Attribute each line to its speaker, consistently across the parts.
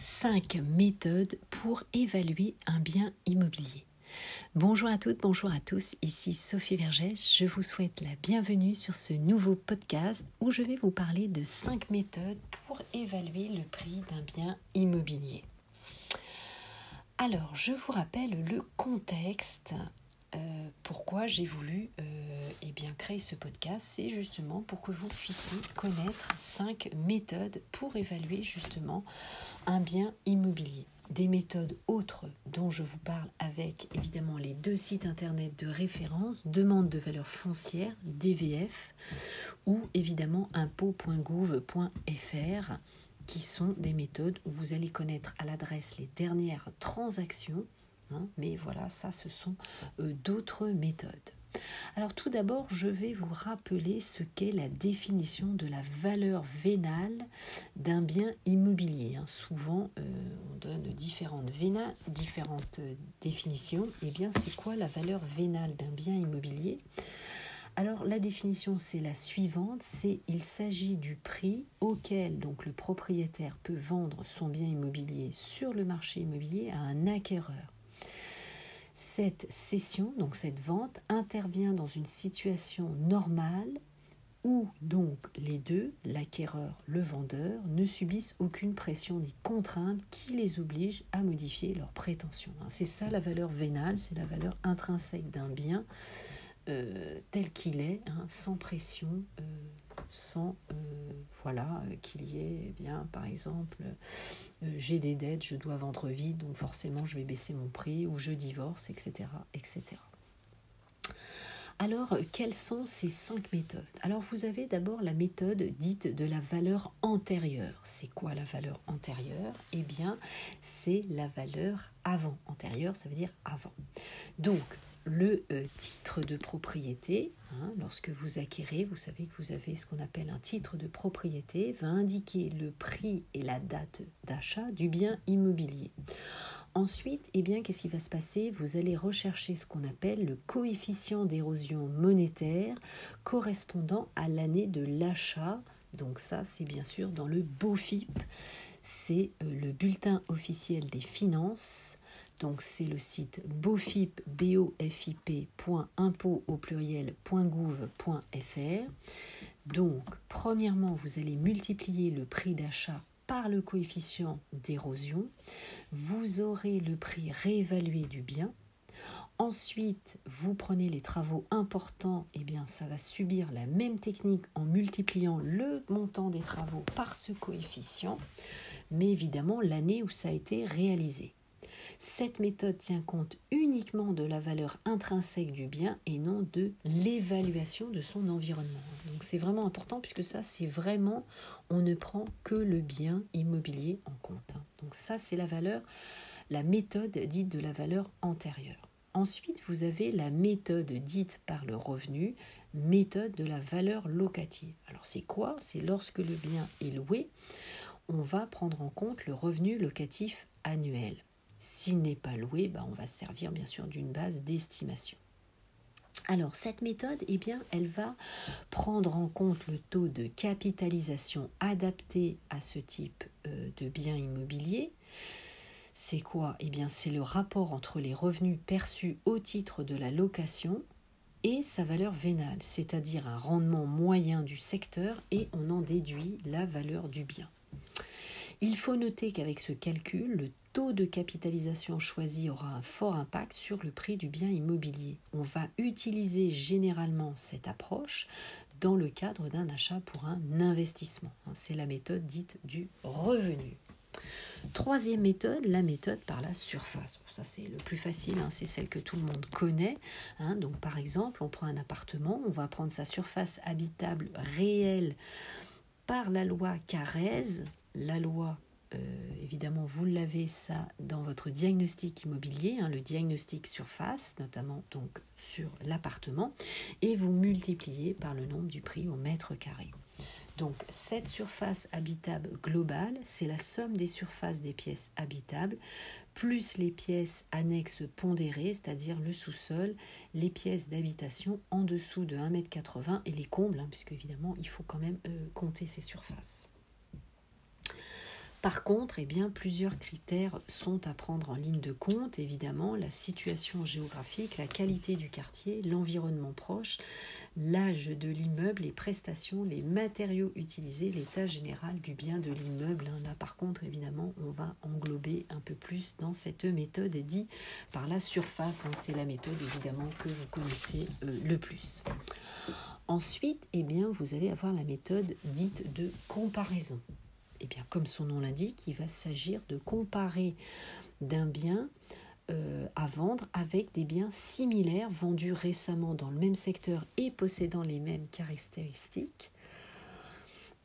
Speaker 1: 5 méthodes pour évaluer un bien immobilier. Bonjour à toutes, bonjour à tous, ici Sophie Vergès. Je vous souhaite la bienvenue sur ce nouveau podcast où je vais vous parler de 5 méthodes pour évaluer le prix d'un bien immobilier. Alors, je vous rappelle le contexte euh, pourquoi j'ai voulu euh, eh bien, créer ce podcast, c'est justement pour que vous puissiez connaître cinq méthodes pour évaluer justement un bien immobilier. Des méthodes autres dont je vous parle avec évidemment les deux sites internet de référence, demande de valeur foncière, DVF, ou évidemment impôt.gouv.fr, qui sont des méthodes où vous allez connaître à l'adresse les dernières transactions Hein, mais voilà, ça, ce sont euh, d'autres méthodes. Alors tout d'abord, je vais vous rappeler ce qu'est la définition de la valeur vénale d'un bien immobilier. Hein. Souvent, euh, on donne différentes, différentes euh, définitions. Eh bien, c'est quoi la valeur vénale d'un bien immobilier? Alors la définition c'est la suivante, c'est il s'agit du prix auquel donc le propriétaire peut vendre son bien immobilier sur le marché immobilier à un acquéreur. Cette cession, donc cette vente, intervient dans une situation normale où donc les deux, l'acquéreur, le vendeur, ne subissent aucune pression ni contrainte qui les oblige à modifier leurs prétentions. Hein. C'est ça la valeur vénale, c'est la valeur intrinsèque d'un bien euh, tel qu'il est, hein, sans pression, euh, sans euh, voilà qu'il y ait eh bien par exemple j'ai des dettes, je dois vendre vite, donc forcément je vais baisser mon prix ou je divorce, etc., etc. Alors, quelles sont ces cinq méthodes? Alors, vous avez d'abord la méthode dite de la valeur antérieure. C'est quoi la valeur antérieure? Eh bien, c'est la valeur avant. Antérieure, ça veut dire avant. Donc, le euh, titre de propriété. Hein, lorsque vous acquérez, vous savez que vous avez ce qu'on appelle un titre de propriété, va indiquer le prix et la date d'achat du bien immobilier. Ensuite, eh bien, qu'est-ce qui va se passer? Vous allez rechercher ce qu'on appelle le coefficient d'érosion monétaire correspondant à l'année de l'achat. Donc ça, c'est bien sûr dans le BOFIP. C'est euh, le bulletin officiel des finances donc c'est le site bofip, au pluriel.gouv.fr. Donc premièrement, vous allez multiplier le prix d'achat par le coefficient d'érosion. Vous aurez le prix réévalué du bien. Ensuite, vous prenez les travaux importants, et eh bien ça va subir la même technique en multipliant le montant des travaux par ce coefficient, mais évidemment l'année où ça a été réalisé. Cette méthode tient compte uniquement de la valeur intrinsèque du bien et non de l'évaluation de son environnement. Donc c'est vraiment important puisque ça c'est vraiment, on ne prend que le bien immobilier en compte. Donc ça c'est la valeur, la méthode dite de la valeur antérieure. Ensuite, vous avez la méthode dite par le revenu, méthode de la valeur locative. Alors c'est quoi? C'est lorsque le bien est loué, on va prendre en compte le revenu locatif annuel. S'il n'est pas loué, bah, on va se servir bien sûr d'une base d'estimation. Alors cette méthode, eh bien, elle va prendre en compte le taux de capitalisation adapté à ce type euh, de bien immobilier. C'est quoi? Eh bien, c'est le rapport entre les revenus perçus au titre de la location et sa valeur vénale, c'est-à-dire un rendement moyen du secteur et on en déduit la valeur du bien. Il faut noter qu'avec ce calcul, le taux de capitalisation choisi aura un fort impact sur le prix du bien immobilier. On va utiliser généralement cette approche dans le cadre d'un achat pour un investissement. C'est la méthode dite du revenu. Troisième méthode, la méthode par la surface. Ça c'est le plus facile, hein, c'est celle que tout le monde connaît. Hein. Donc par exemple, on prend un appartement, on va prendre sa surface habitable réelle par la loi Carrez. La loi euh, évidemment, vous l'avez ça dans votre diagnostic immobilier, hein, le diagnostic surface, notamment donc sur l'appartement, et vous multipliez par le nombre du prix au mètre carré. Donc cette surface habitable globale, c'est la somme des surfaces des pièces habitables, plus les pièces annexes pondérées, c'est-à-dire le sous-sol, les pièces d'habitation en dessous de 1,80 m et les combles, hein, puisque évidemment il faut quand même euh, compter ces surfaces. Par contre, eh bien, plusieurs critères sont à prendre en ligne de compte, évidemment, la situation géographique, la qualité du quartier, l'environnement proche, l'âge de l'immeuble, les prestations, les matériaux utilisés, l'état général du bien de l'immeuble. Hein. Là, par contre, évidemment, on va englober un peu plus dans cette méthode dit par la surface. Hein. C'est la méthode, évidemment, que vous connaissez euh, le plus. Ensuite, eh bien, vous allez avoir la méthode dite de comparaison. Eh bien, comme son nom l'indique, il va s'agir de comparer d'un bien euh, à vendre avec des biens similaires vendus récemment dans le même secteur et possédant les mêmes caractéristiques.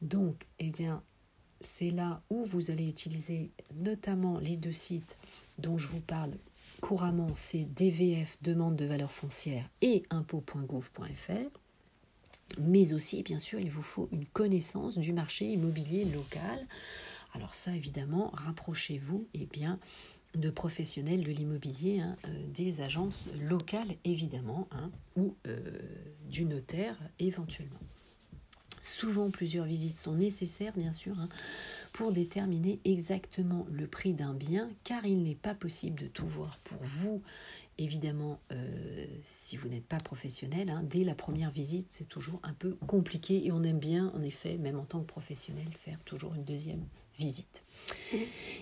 Speaker 1: Donc, eh bien, c'est là où vous allez utiliser notamment les deux sites dont je vous parle couramment, c'est DVF, demande de valeur foncière, et impôt.gouv.fr mais aussi, bien sûr, il vous faut une connaissance du marché immobilier local. Alors ça, évidemment, rapprochez-vous eh bien, de professionnels de l'immobilier, hein, euh, des agences locales, évidemment, hein, ou euh, du notaire, éventuellement. Souvent, plusieurs visites sont nécessaires, bien sûr, hein, pour déterminer exactement le prix d'un bien, car il n'est pas possible de tout voir pour vous Évidemment, euh, si vous n'êtes pas professionnel, hein, dès la première visite, c'est toujours un peu compliqué et on aime bien, en effet, même en tant que professionnel, faire toujours une deuxième visite.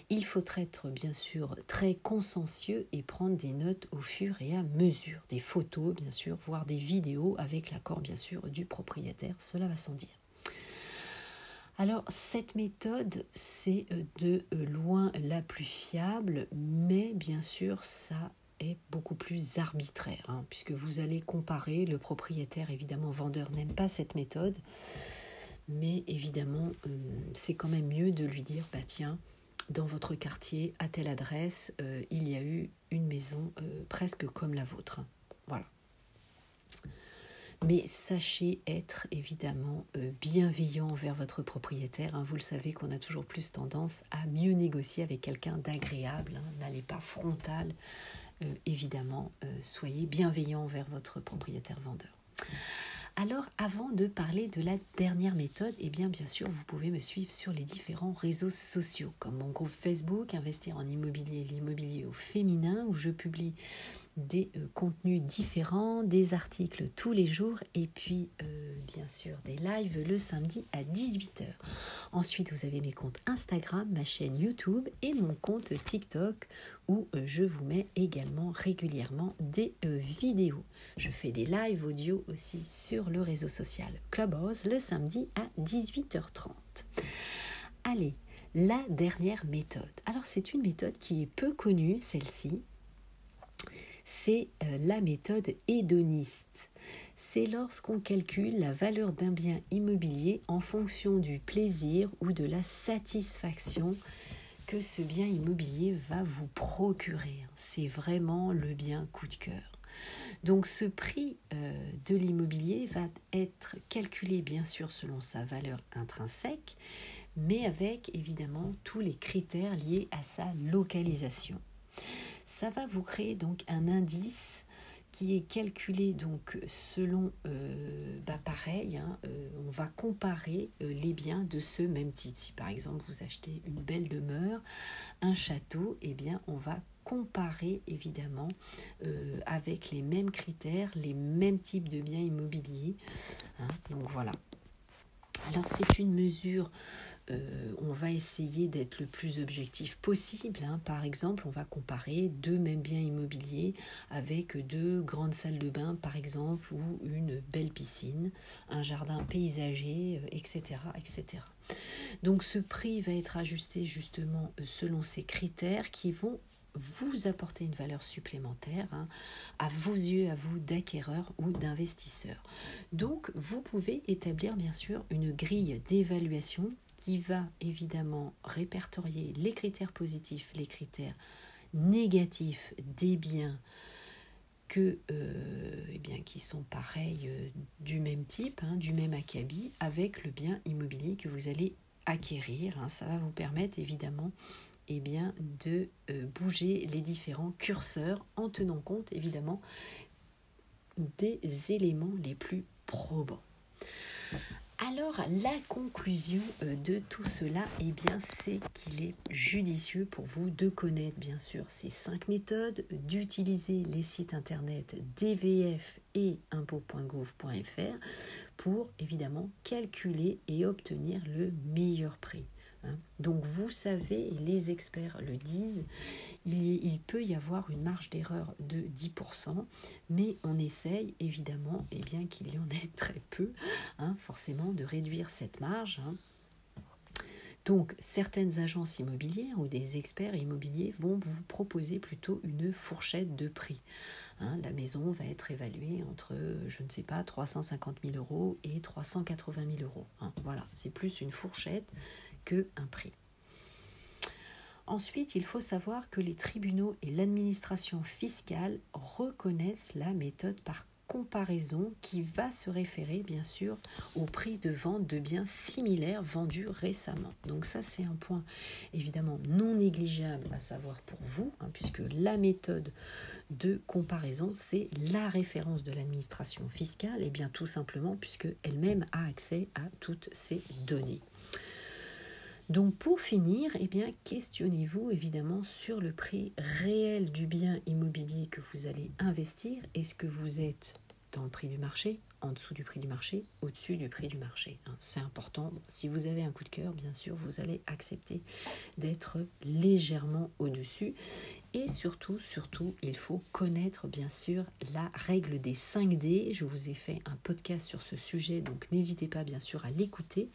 Speaker 1: Il faut être bien sûr très consciencieux et prendre des notes au fur et à mesure, des photos bien sûr, voire des vidéos avec l'accord bien sûr du propriétaire, cela va sans dire. Alors cette méthode, c'est euh, de euh, loin la plus fiable, mais bien sûr ça beaucoup plus arbitraire, hein, puisque vous allez comparer, le propriétaire, évidemment, vendeur n'aime pas cette méthode, mais évidemment, euh, c'est quand même mieux de lui dire, bah tiens, dans votre quartier, à telle adresse, euh, il y a eu une maison euh, presque comme la vôtre. Voilà. Mais sachez être évidemment bienveillant envers votre propriétaire. Hein. Vous le savez qu'on a toujours plus tendance à mieux négocier avec quelqu'un d'agréable. Hein. N'allez pas frontal évidemment, euh, soyez bienveillant envers votre propriétaire vendeur. Alors, avant de parler de la dernière méthode, eh bien, bien sûr, vous pouvez me suivre sur les différents réseaux sociaux, comme mon groupe Facebook, Investir en immobilier, l'immobilier au féminin, où je publie des euh, contenus différents, des articles tous les jours et puis euh, bien sûr des lives le samedi à 18h. Ensuite, vous avez mes comptes Instagram, ma chaîne YouTube et mon compte TikTok où euh, je vous mets également régulièrement des vidéos. Je fais des lives audio aussi sur le réseau social Clubhouse le samedi à 18h30. Allez, la dernière méthode. Alors c'est une méthode qui est peu connue, celle-ci, c'est euh, la méthode hédoniste. C'est lorsqu'on calcule la valeur d'un bien immobilier en fonction du plaisir ou de la satisfaction que ce bien immobilier va vous procurer. C'est vraiment le bien coup de cœur. Donc ce prix euh, de l'immobilier va être calculé bien sûr selon sa valeur intrinsèque, mais avec évidemment tous les critères liés à sa localisation ça va vous créer donc un indice qui est calculé donc selon, euh, bah pareil, hein, euh, on va comparer euh, les biens de ce même titre. Si par exemple vous achetez une belle demeure, un château, eh bien on va comparer évidemment avec les mêmes critères, les mêmes types de biens immobiliers. Hein. donc voilà. Alors c'est une mesure euh, on va essayer d'être le plus objectif possible. Hein. Par exemple, on va comparer deux mêmes biens immobiliers avec deux grandes salles de bain, par exemple, ou une belle piscine, un jardin paysager, etc., euh, etc. Donc ce prix va être ajusté justement euh, selon ces critères qui vont vous apporter une valeur supplémentaire hein, à vos yeux, à vous d'acquéreur ou d'investisseur. Donc vous pouvez établir bien sûr une grille d'évaluation qui va évidemment répertorier les critères positifs, les critères négatifs des biens que, euh, eh bien, qui sont pareils euh, du même type, hein, du même acabit, avec le bien immobilier que vous allez acquérir. Hein. Ça va vous permettre évidemment eh bien, de euh, bouger les différents curseurs en tenant compte évidemment des éléments les plus probants. Alors la conclusion euh, de tout cela, eh c'est qu'il est judicieux pour vous de connaître bien sûr ces cinq méthodes, d'utiliser les sites internet DVF et impôt.gouv.fr pour évidemment calculer et obtenir le meilleur prix. Hein. Donc vous savez, et les experts le disent, il, peut y avoir une marge d'erreur de 10%, mais on essaye évidemment et eh bien qu'il y en ait très peu, hein, forcément, de réduire cette marge. Hein. Donc, certaines agences immobilières ou des experts immobiliers vont vous proposer plutôt une fourchette de prix. la maison va être évaluée entre, je ne sais pas, 350 000 euros et 380 000 euros. Voilà, c'est plus une fourchette que un prix. Ensuite, il faut savoir que les tribunaux et l'administration fiscale reconnaissent la méthode par comparaison qui va se référer bien sûr au prix de vente de biens similaires vendus récemment. Donc ça c'est un point évidemment non négligeable à savoir pour vous, hein, puisque la méthode de comparaison c'est la référence de l'administration fiscale, et bien tout simplement puisque elle-même a accès à toutes ces données. Donc pour finir, eh bien, questionnez-vous évidemment sur le prix réel du bien immobilier que vous allez investir. Est-ce que vous êtes dans le prix du marché, en dessous du prix du marché, au-dessus du prix du marché. Hein? C'est important. Si vous avez un coup de cœur, bien sûr, vous allez accepter d'être légèrement au-dessus. Et surtout, surtout, il faut connaître bien sûr la règle des 5D. Je vous ai fait un podcast sur ce sujet, donc n'hésitez pas bien sûr à l'écouter.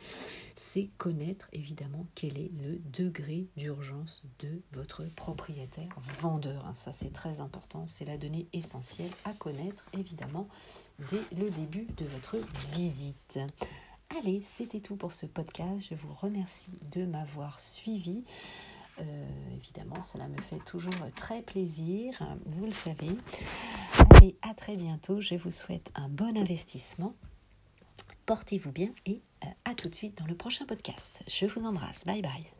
Speaker 1: C'est connaître évidemment quel est le degré d'urgence de votre propriétaire vendeur. Hein. Ça c'est très important, c'est la donnée essentielle à connaître évidemment dès le début de votre visite. Allez, c'était tout pour ce podcast. Je vous remercie de m'avoir suivi. Euh, évidemment, cela me fait toujours très plaisir, vous le savez. Allez, à très bientôt. Je vous souhaite un bon investissement. Portez-vous bien et euh, à tout de suite dans le prochain podcast. Je vous embrasse. Bye bye.